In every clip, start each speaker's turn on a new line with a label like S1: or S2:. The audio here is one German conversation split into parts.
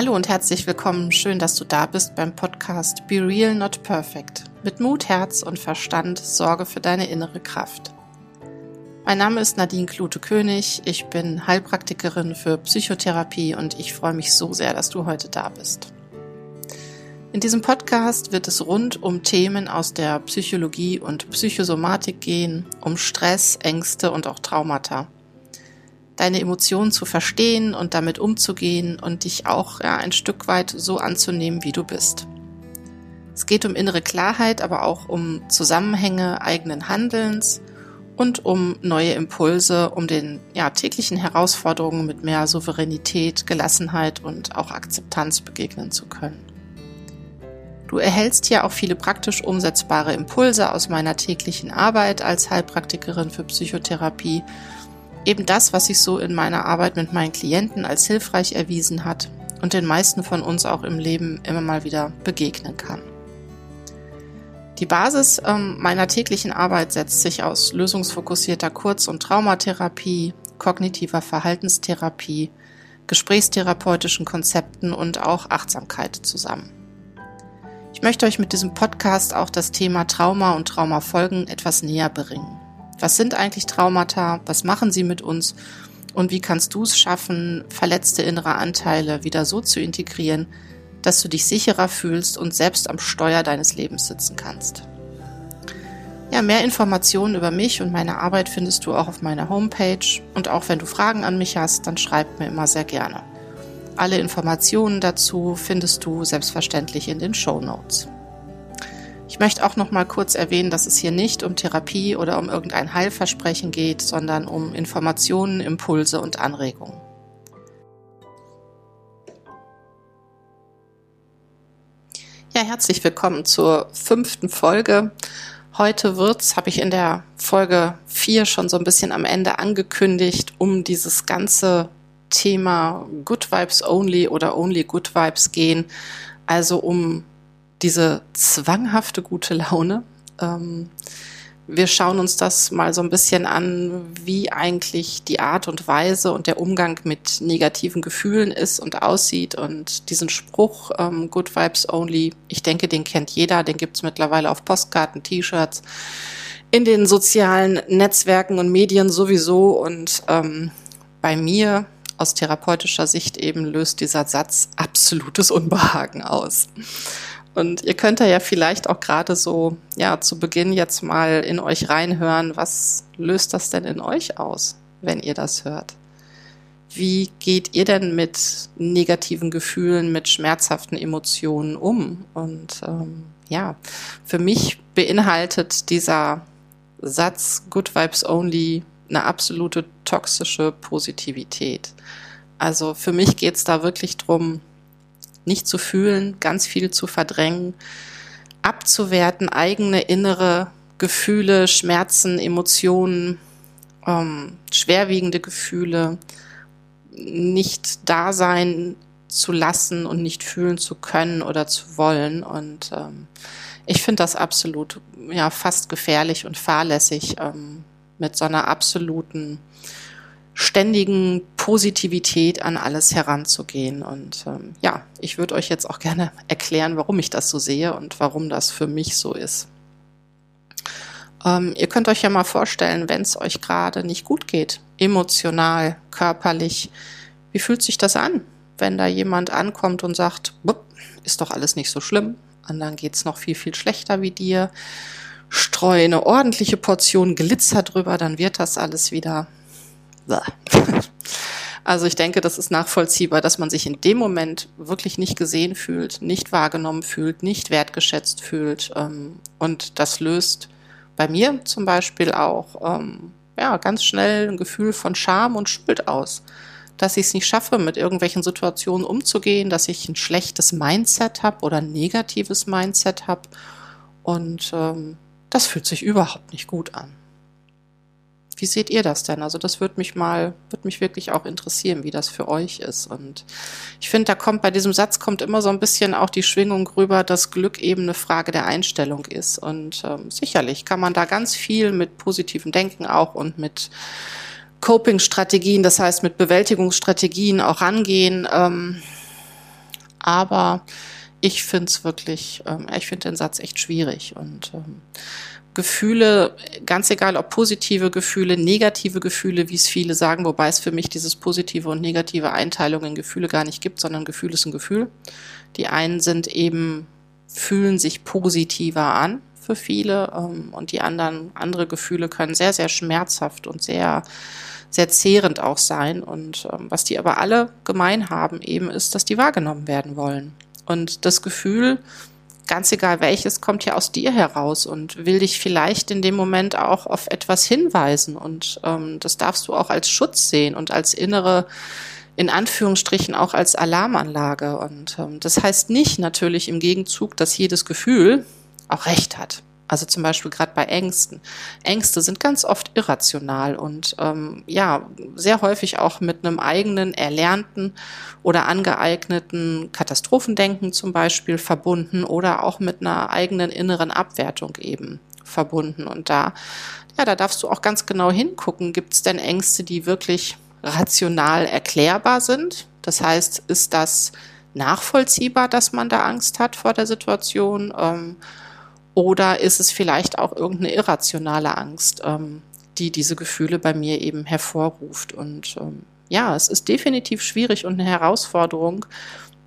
S1: Hallo und herzlich willkommen. Schön, dass du da bist beim Podcast Be Real Not Perfect. Mit Mut, Herz und Verstand sorge für deine innere Kraft. Mein Name ist Nadine Klute-König. Ich bin Heilpraktikerin für Psychotherapie und ich freue mich so sehr, dass du heute da bist. In diesem Podcast wird es rund um Themen aus der Psychologie und Psychosomatik gehen, um Stress, Ängste und auch Traumata deine Emotionen zu verstehen und damit umzugehen und dich auch ja, ein Stück weit so anzunehmen, wie du bist. Es geht um innere Klarheit, aber auch um Zusammenhänge eigenen Handelns und um neue Impulse, um den ja, täglichen Herausforderungen mit mehr Souveränität, Gelassenheit und auch Akzeptanz begegnen zu können. Du erhältst hier auch viele praktisch umsetzbare Impulse aus meiner täglichen Arbeit als Heilpraktikerin für Psychotherapie eben das, was sich so in meiner Arbeit mit meinen Klienten als hilfreich erwiesen hat und den meisten von uns auch im Leben immer mal wieder begegnen kann. Die Basis ähm, meiner täglichen Arbeit setzt sich aus lösungsfokussierter Kurz- und Traumatherapie, kognitiver Verhaltenstherapie, gesprächstherapeutischen Konzepten und auch Achtsamkeit zusammen. Ich möchte euch mit diesem Podcast auch das Thema Trauma und Traumafolgen etwas näher bringen. Was sind eigentlich Traumata? Was machen sie mit uns? Und wie kannst du es schaffen, verletzte innere Anteile wieder so zu integrieren, dass du dich sicherer fühlst und selbst am Steuer deines Lebens sitzen kannst? Ja, mehr Informationen über mich und meine Arbeit findest du auch auf meiner Homepage. Und auch wenn du Fragen an mich hast, dann schreib mir immer sehr gerne. Alle Informationen dazu findest du selbstverständlich in den Show Notes. Ich möchte auch noch mal kurz erwähnen, dass es hier nicht um Therapie oder um irgendein Heilversprechen geht, sondern um Informationen, Impulse und Anregungen. Ja, herzlich willkommen zur fünften Folge. Heute wird's, habe ich in der Folge vier schon so ein bisschen am Ende angekündigt, um dieses ganze Thema Good Vibes Only oder Only Good Vibes gehen. Also um diese zwanghafte gute Laune. Ähm, wir schauen uns das mal so ein bisschen an, wie eigentlich die Art und Weise und der Umgang mit negativen Gefühlen ist und aussieht. Und diesen Spruch, ähm, Good Vibes Only, ich denke, den kennt jeder, den gibt's mittlerweile auf Postkarten, T-Shirts, in den sozialen Netzwerken und Medien sowieso. Und ähm, bei mir aus therapeutischer Sicht eben löst dieser Satz absolutes Unbehagen aus. Und ihr könnt ja vielleicht auch gerade so, ja, zu Beginn jetzt mal in euch reinhören, was löst das denn in euch aus, wenn ihr das hört? Wie geht ihr denn mit negativen Gefühlen, mit schmerzhaften Emotionen um? Und ähm, ja, für mich beinhaltet dieser Satz Good Vibes Only eine absolute toxische Positivität. Also für mich geht es da wirklich drum, nicht zu fühlen, ganz viel zu verdrängen, abzuwerten, eigene innere Gefühle, Schmerzen, Emotionen, ähm, schwerwiegende Gefühle nicht da sein zu lassen und nicht fühlen zu können oder zu wollen. Und ähm, ich finde das absolut ja fast gefährlich und fahrlässig, ähm, mit so einer absoluten ständigen Positivität an alles heranzugehen. Und ähm, ja, ich würde euch jetzt auch gerne erklären, warum ich das so sehe und warum das für mich so ist. Ähm, ihr könnt euch ja mal vorstellen, wenn es euch gerade nicht gut geht, emotional, körperlich, wie fühlt sich das an, wenn da jemand ankommt und sagt, ist doch alles nicht so schlimm, anderen geht's noch viel, viel schlechter wie dir, streue eine ordentliche Portion Glitzer drüber, dann wird das alles wieder also ich denke, das ist nachvollziehbar, dass man sich in dem Moment wirklich nicht gesehen fühlt, nicht wahrgenommen fühlt, nicht wertgeschätzt fühlt. Ähm, und das löst bei mir zum Beispiel auch ähm, ja, ganz schnell ein Gefühl von Scham und Schuld aus. Dass ich es nicht schaffe, mit irgendwelchen Situationen umzugehen, dass ich ein schlechtes Mindset habe oder ein negatives Mindset habe. Und ähm, das fühlt sich überhaupt nicht gut an. Wie seht ihr das denn? Also das würde mich mal, würde mich wirklich auch interessieren, wie das für euch ist. Und ich finde, da kommt bei diesem Satz kommt immer so ein bisschen auch die Schwingung rüber, dass Glück eben eine Frage der Einstellung ist. Und ähm, sicherlich kann man da ganz viel mit positivem Denken auch und mit Coping-Strategien, das heißt mit Bewältigungsstrategien auch rangehen. Ähm, aber ich finde es wirklich, ähm, ich finde den Satz echt schwierig und ähm, Gefühle, ganz egal ob positive Gefühle, negative Gefühle, wie es viele sagen, wobei es für mich dieses positive und negative Einteilung in Gefühle gar nicht gibt, sondern Gefühl ist ein Gefühl. Die einen sind eben, fühlen sich positiver an für viele ähm, und die anderen, andere Gefühle können sehr, sehr schmerzhaft und sehr, sehr zehrend auch sein. Und ähm, was die aber alle gemein haben eben ist, dass die wahrgenommen werden wollen. Und das Gefühl, ganz egal welches, kommt ja aus dir heraus und will dich vielleicht in dem Moment auch auf etwas hinweisen. Und ähm, das darfst du auch als Schutz sehen und als innere, in Anführungsstrichen auch als Alarmanlage. Und ähm, das heißt nicht natürlich im Gegenzug, dass jedes Gefühl auch recht hat. Also zum Beispiel gerade bei Ängsten. Ängste sind ganz oft irrational und ähm, ja, sehr häufig auch mit einem eigenen erlernten oder angeeigneten Katastrophendenken zum Beispiel verbunden oder auch mit einer eigenen inneren Abwertung eben verbunden. Und da, ja, da darfst du auch ganz genau hingucken, gibt es denn Ängste, die wirklich rational erklärbar sind? Das heißt, ist das nachvollziehbar, dass man da Angst hat vor der Situation? Ähm, oder ist es vielleicht auch irgendeine irrationale Angst, ähm, die diese Gefühle bei mir eben hervorruft? Und ähm, ja, es ist definitiv schwierig und eine Herausforderung,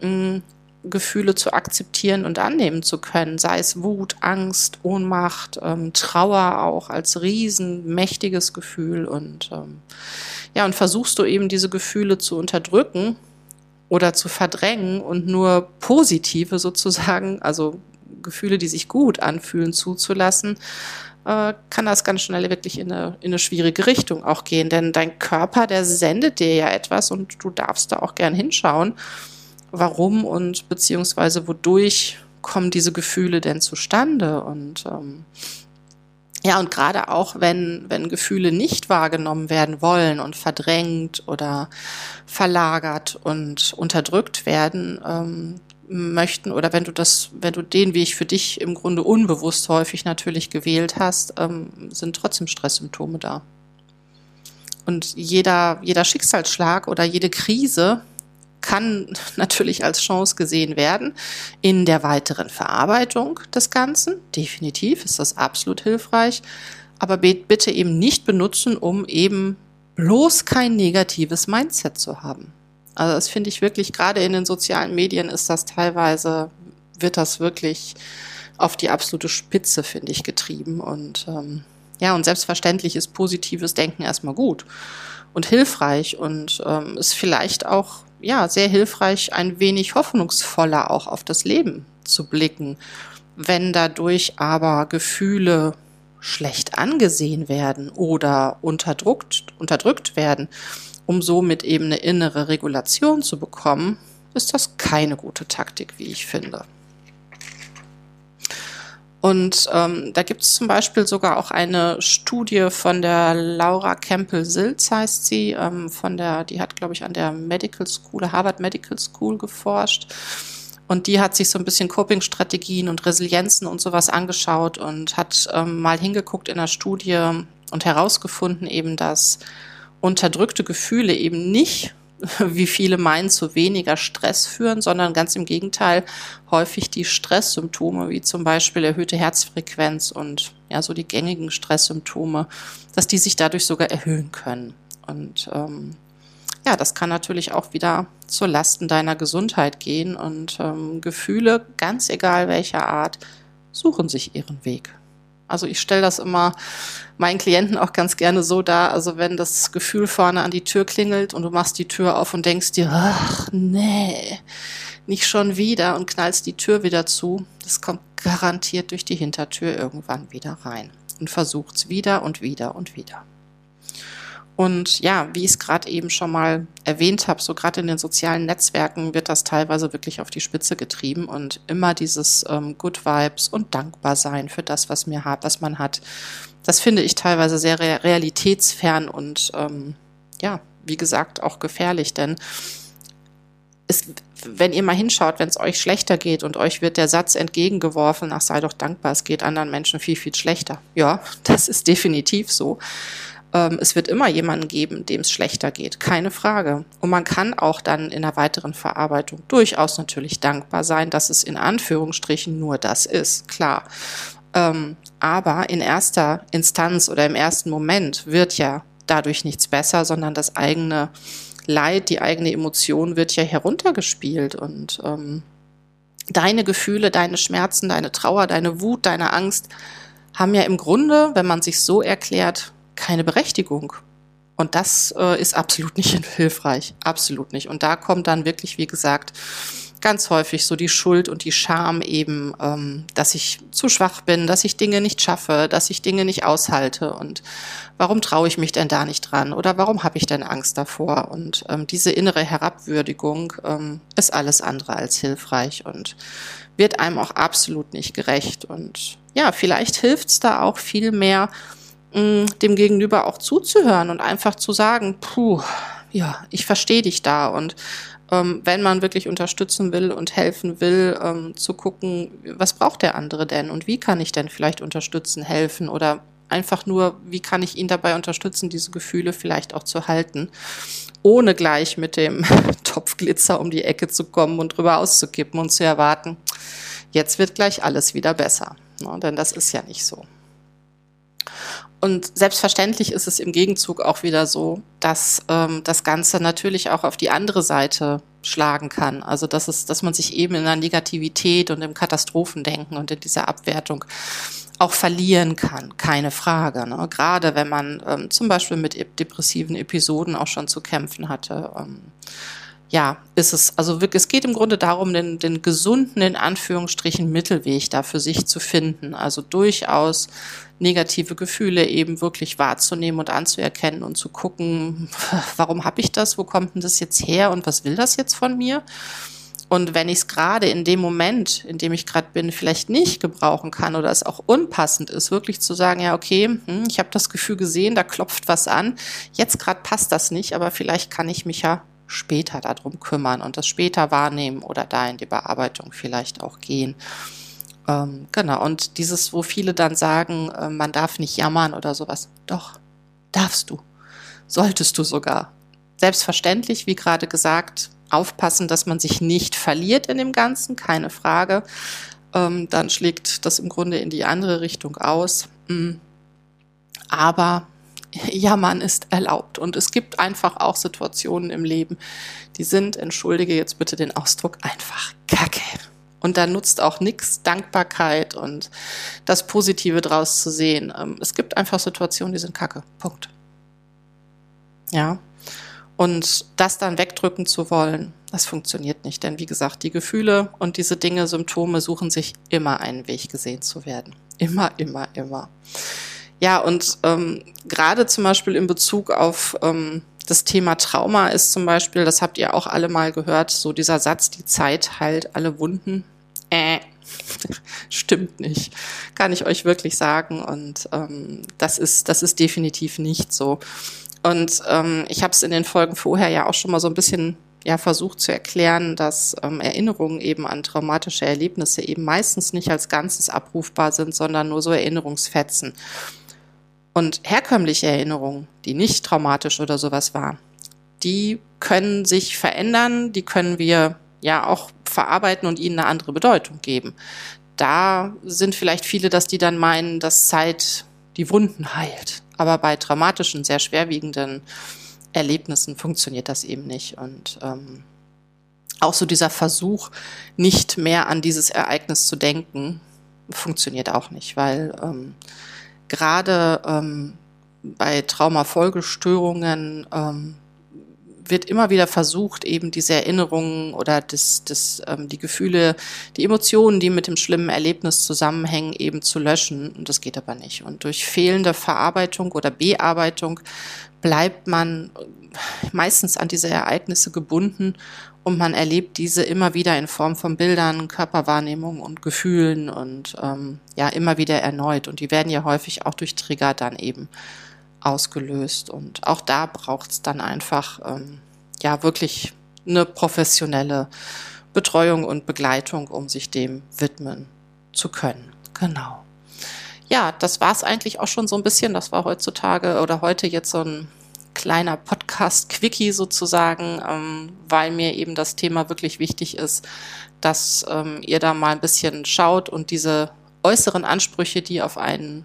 S1: mh, Gefühle zu akzeptieren und annehmen zu können, sei es Wut, Angst, Ohnmacht, ähm, Trauer auch als riesenmächtiges Gefühl und ähm, ja, und versuchst du eben diese Gefühle zu unterdrücken oder zu verdrängen und nur positive sozusagen, also Gefühle, die sich gut anfühlen, zuzulassen, äh, kann das ganz schnell wirklich in eine, in eine schwierige Richtung auch gehen. Denn dein Körper, der sendet dir ja etwas und du darfst da auch gern hinschauen, warum und beziehungsweise wodurch kommen diese Gefühle denn zustande und ähm, ja, und gerade auch wenn, wenn Gefühle nicht wahrgenommen werden wollen und verdrängt oder verlagert und unterdrückt werden, ähm, möchten oder wenn du das, wenn du den Weg für dich im Grunde unbewusst häufig natürlich gewählt hast, ähm, sind trotzdem Stresssymptome da. Und jeder, jeder Schicksalsschlag oder jede Krise kann natürlich als Chance gesehen werden in der weiteren Verarbeitung des Ganzen. Definitiv ist das absolut hilfreich. Aber bitte eben nicht benutzen, um eben bloß kein negatives Mindset zu haben. Also das finde ich wirklich, gerade in den sozialen Medien ist das teilweise, wird das wirklich auf die absolute Spitze, finde ich, getrieben. Und ähm, ja, und selbstverständlich ist positives Denken erstmal gut und hilfreich und ähm, ist vielleicht auch ja sehr hilfreich, ein wenig hoffnungsvoller auch auf das Leben zu blicken. Wenn dadurch aber Gefühle schlecht angesehen werden oder unterdrückt, unterdrückt werden, um somit eben eine innere Regulation zu bekommen, ist das keine gute Taktik, wie ich finde. Und ähm, da gibt es zum Beispiel sogar auch eine Studie von der Laura Campbell-Silz, heißt sie, ähm, von der, die hat, glaube ich, an der Medical School, Harvard Medical School geforscht. Und die hat sich so ein bisschen Coping-Strategien und Resilienzen und sowas angeschaut und hat ähm, mal hingeguckt in der Studie und herausgefunden eben, dass unterdrückte Gefühle eben nicht, wie viele meinen, zu weniger Stress führen, sondern ganz im Gegenteil häufig die Stresssymptome, wie zum Beispiel erhöhte Herzfrequenz und ja, so die gängigen Stresssymptome, dass die sich dadurch sogar erhöhen können. Und ähm, ja, das kann natürlich auch wieder zur Lasten deiner Gesundheit gehen und ähm, Gefühle, ganz egal welcher Art, suchen sich ihren Weg. Also ich stelle das immer meinen Klienten auch ganz gerne so dar. Also wenn das Gefühl vorne an die Tür klingelt und du machst die Tür auf und denkst dir, ach nee, nicht schon wieder und knallst die Tür wieder zu, das kommt garantiert durch die Hintertür irgendwann wieder rein und versucht's wieder und wieder und wieder. Und ja, wie ich es gerade eben schon mal erwähnt habe, so gerade in den sozialen Netzwerken wird das teilweise wirklich auf die Spitze getrieben und immer dieses ähm, Good Vibes und dankbar sein für das, was mir hat, was man hat. Das finde ich teilweise sehr realitätsfern und ähm, ja, wie gesagt, auch gefährlich, denn es, wenn ihr mal hinschaut, wenn es euch schlechter geht und euch wird der Satz entgegengeworfen, ach sei doch dankbar, es geht anderen Menschen viel, viel schlechter. Ja, das ist definitiv so. Ähm, es wird immer jemanden geben, dem es schlechter geht, keine Frage. Und man kann auch dann in der weiteren Verarbeitung durchaus natürlich dankbar sein, dass es in Anführungsstrichen nur das ist, klar. Ähm, aber in erster Instanz oder im ersten Moment wird ja dadurch nichts besser, sondern das eigene Leid, die eigene Emotion wird ja heruntergespielt und ähm, deine Gefühle, deine Schmerzen, deine Trauer, deine Wut, deine Angst haben ja im Grunde, wenn man sich so erklärt, keine Berechtigung. Und das äh, ist absolut nicht hilfreich, absolut nicht. Und da kommt dann wirklich, wie gesagt, ganz häufig so die Schuld und die Scham eben, ähm, dass ich zu schwach bin, dass ich Dinge nicht schaffe, dass ich Dinge nicht aushalte und warum traue ich mich denn da nicht dran oder warum habe ich denn Angst davor? Und ähm, diese innere Herabwürdigung ähm, ist alles andere als hilfreich und wird einem auch absolut nicht gerecht. Und ja, vielleicht hilft es da auch viel mehr, mh, dem Gegenüber auch zuzuhören und einfach zu sagen, puh, ja, ich verstehe dich da und ähm, wenn man wirklich unterstützen will und helfen will, ähm, zu gucken, was braucht der andere denn und wie kann ich denn vielleicht unterstützen, helfen oder einfach nur, wie kann ich ihn dabei unterstützen, diese Gefühle vielleicht auch zu halten, ohne gleich mit dem Topf Glitzer um die Ecke zu kommen und drüber auszukippen und zu erwarten, jetzt wird gleich alles wieder besser. Ne? Denn das ist ja nicht so. Und selbstverständlich ist es im Gegenzug auch wieder so, dass ähm, das Ganze natürlich auch auf die andere Seite schlagen kann. Also dass es, dass man sich eben in der Negativität und im Katastrophendenken und in dieser Abwertung auch verlieren kann, keine Frage. Ne? Gerade wenn man ähm, zum Beispiel mit depressiven Episoden auch schon zu kämpfen hatte. Ähm, ja, ist es, also wirklich, es geht im Grunde darum, den, den gesunden, in Anführungsstrichen, Mittelweg da für sich zu finden. Also durchaus negative Gefühle eben wirklich wahrzunehmen und anzuerkennen und zu gucken, warum habe ich das, wo kommt denn das jetzt her und was will das jetzt von mir? Und wenn ich es gerade in dem Moment, in dem ich gerade bin, vielleicht nicht gebrauchen kann oder es auch unpassend ist, wirklich zu sagen, ja, okay, hm, ich habe das Gefühl gesehen, da klopft was an, jetzt gerade passt das nicht, aber vielleicht kann ich mich ja später darum kümmern und das später wahrnehmen oder da in die Bearbeitung vielleicht auch gehen. Ähm, genau, und dieses, wo viele dann sagen, äh, man darf nicht jammern oder sowas. Doch, darfst du. Solltest du sogar. Selbstverständlich, wie gerade gesagt, aufpassen, dass man sich nicht verliert in dem Ganzen, keine Frage. Ähm, dann schlägt das im Grunde in die andere Richtung aus. Mhm. Aber Jammern ist erlaubt. Und es gibt einfach auch Situationen im Leben, die sind, entschuldige jetzt bitte den Ausdruck, einfach kacke. Und da nutzt auch nichts Dankbarkeit und das Positive draus zu sehen. Ähm, es gibt einfach Situationen, die sind kacke. Punkt. Ja. Und das dann wegdrücken zu wollen, das funktioniert nicht. Denn wie gesagt, die Gefühle und diese Dinge, Symptome suchen sich immer einen Weg gesehen zu werden. Immer, immer, immer. Ja, und ähm, gerade zum Beispiel in Bezug auf ähm, das Thema Trauma ist zum Beispiel, das habt ihr auch alle mal gehört, so dieser Satz, die Zeit heilt alle Wunden. Äh, stimmt nicht, kann ich euch wirklich sagen. Und ähm, das ist, das ist definitiv nicht so. Und ähm, ich habe es in den Folgen vorher ja auch schon mal so ein bisschen ja versucht zu erklären, dass ähm, Erinnerungen eben an traumatische Erlebnisse eben meistens nicht als Ganzes abrufbar sind, sondern nur so Erinnerungsfetzen. Und herkömmliche Erinnerungen, die nicht traumatisch oder sowas war, die können sich verändern, die können wir ja auch verarbeiten und ihnen eine andere Bedeutung geben. Da sind vielleicht viele, dass die dann meinen, dass Zeit die Wunden heilt. Aber bei traumatischen, sehr schwerwiegenden Erlebnissen funktioniert das eben nicht. Und ähm, auch so dieser Versuch, nicht mehr an dieses Ereignis zu denken, funktioniert auch nicht, weil ähm, gerade ähm, bei Traumafolgestörungen ähm, wird immer wieder versucht, eben diese Erinnerungen oder das, das, ähm, die Gefühle, die Emotionen, die mit dem schlimmen Erlebnis zusammenhängen, eben zu löschen. Und das geht aber nicht. Und durch fehlende Verarbeitung oder Bearbeitung bleibt man meistens an diese Ereignisse gebunden und man erlebt diese immer wieder in Form von Bildern, Körperwahrnehmung und Gefühlen und ähm, ja immer wieder erneut. Und die werden ja häufig auch durch Trigger dann eben ausgelöst. Und auch da braucht es dann einfach ähm, ja wirklich eine professionelle Betreuung und Begleitung, um sich dem widmen zu können. Genau. Ja, das war es eigentlich auch schon so ein bisschen. Das war heutzutage oder heute jetzt so ein kleiner Podcast-Quickie sozusagen, ähm, weil mir eben das Thema wirklich wichtig ist, dass ähm, ihr da mal ein bisschen schaut und diese äußeren Ansprüche, die auf einen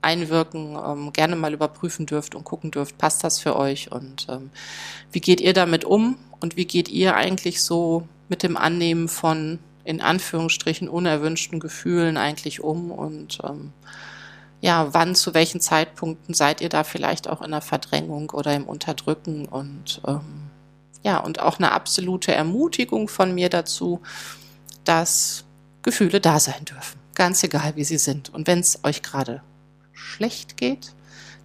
S1: einwirken, ähm, gerne mal überprüfen dürft und gucken dürft, passt das für euch und ähm, wie geht ihr damit um und wie geht ihr eigentlich so mit dem Annehmen von in Anführungsstrichen unerwünschten Gefühlen eigentlich um und ähm, ja, wann, zu welchen Zeitpunkten seid ihr da vielleicht auch in der Verdrängung oder im Unterdrücken und ähm, ja, und auch eine absolute Ermutigung von mir dazu, dass Gefühle da sein dürfen. Ganz egal, wie sie sind. Und wenn es euch gerade schlecht geht,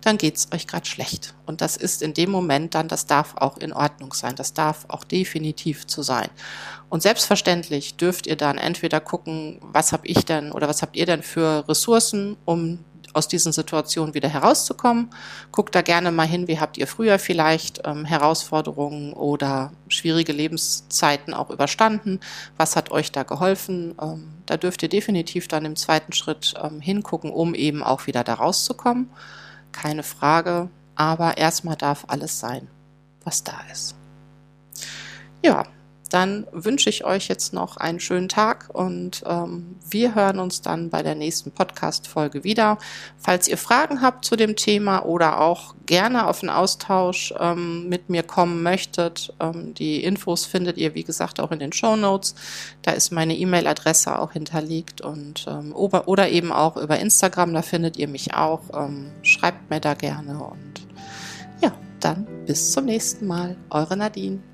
S1: dann geht es euch gerade schlecht. Und das ist in dem Moment dann, das darf auch in Ordnung sein. Das darf auch definitiv zu sein. Und selbstverständlich dürft ihr dann entweder gucken, was habe ich denn oder was habt ihr denn für Ressourcen, um aus diesen Situationen wieder herauszukommen. Guckt da gerne mal hin, wie habt ihr früher vielleicht ähm, Herausforderungen oder schwierige Lebenszeiten auch überstanden. Was hat euch da geholfen? Ähm, da dürft ihr definitiv dann im zweiten Schritt ähm, hingucken, um eben auch wieder da rauszukommen. Keine Frage, aber erstmal darf alles sein, was da ist. Ja, dann wünsche ich euch jetzt noch einen schönen Tag und ähm, wir hören uns dann bei der nächsten Podcast-Folge wieder. Falls ihr Fragen habt zu dem Thema oder auch gerne auf einen Austausch ähm, mit mir kommen möchtet, ähm, die Infos findet ihr, wie gesagt, auch in den Show Notes. Da ist meine E-Mail-Adresse auch hinterlegt und ähm, oder, oder eben auch über Instagram, da findet ihr mich auch. Ähm, schreibt mir da gerne und ja, dann bis zum nächsten Mal. Eure Nadine.